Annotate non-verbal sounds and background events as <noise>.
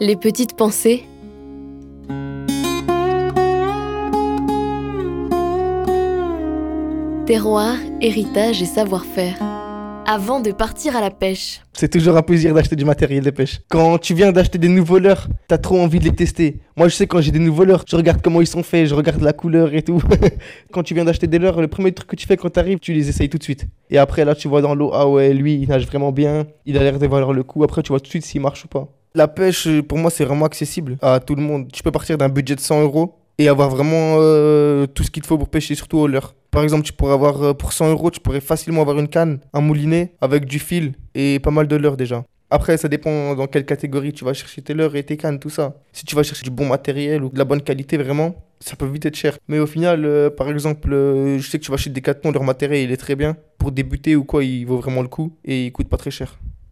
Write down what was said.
Les petites pensées. Terroir, héritage et savoir-faire. Avant de partir à la pêche. C'est toujours un plaisir d'acheter du matériel de pêche. Quand tu viens d'acheter des nouveaux leurres, t'as trop envie de les tester. Moi, je sais quand j'ai des nouveaux leurres, je regarde comment ils sont faits, je regarde la couleur et tout. <laughs> quand tu viens d'acheter des leurres, le premier truc que tu fais quand t'arrives, tu les essayes tout de suite. Et après, là, tu vois dans l'eau, ah ouais, lui, il nage vraiment bien, il a l'air de valoir le coup. Après, tu vois tout de suite s'il marche ou pas. La pêche, pour moi, c'est vraiment accessible à tout le monde. Tu peux partir d'un budget de 100 euros et avoir vraiment euh, tout ce qu'il te faut pour pêcher, surtout au leurre. Par exemple, tu pourrais avoir euh, pour 100 euros, tu pourrais facilement avoir une canne, un moulinet avec du fil et pas mal de leurres déjà. Après, ça dépend dans quelle catégorie tu vas chercher tes leurres et tes cannes, tout ça. Si tu vas chercher du bon matériel ou de la bonne qualité, vraiment, ça peut vite être cher. Mais au final, euh, par exemple, je sais que tu vas chez Decathlon, leur matériel il est très bien. Pour débuter ou quoi, il vaut vraiment le coup et il coûte pas très cher.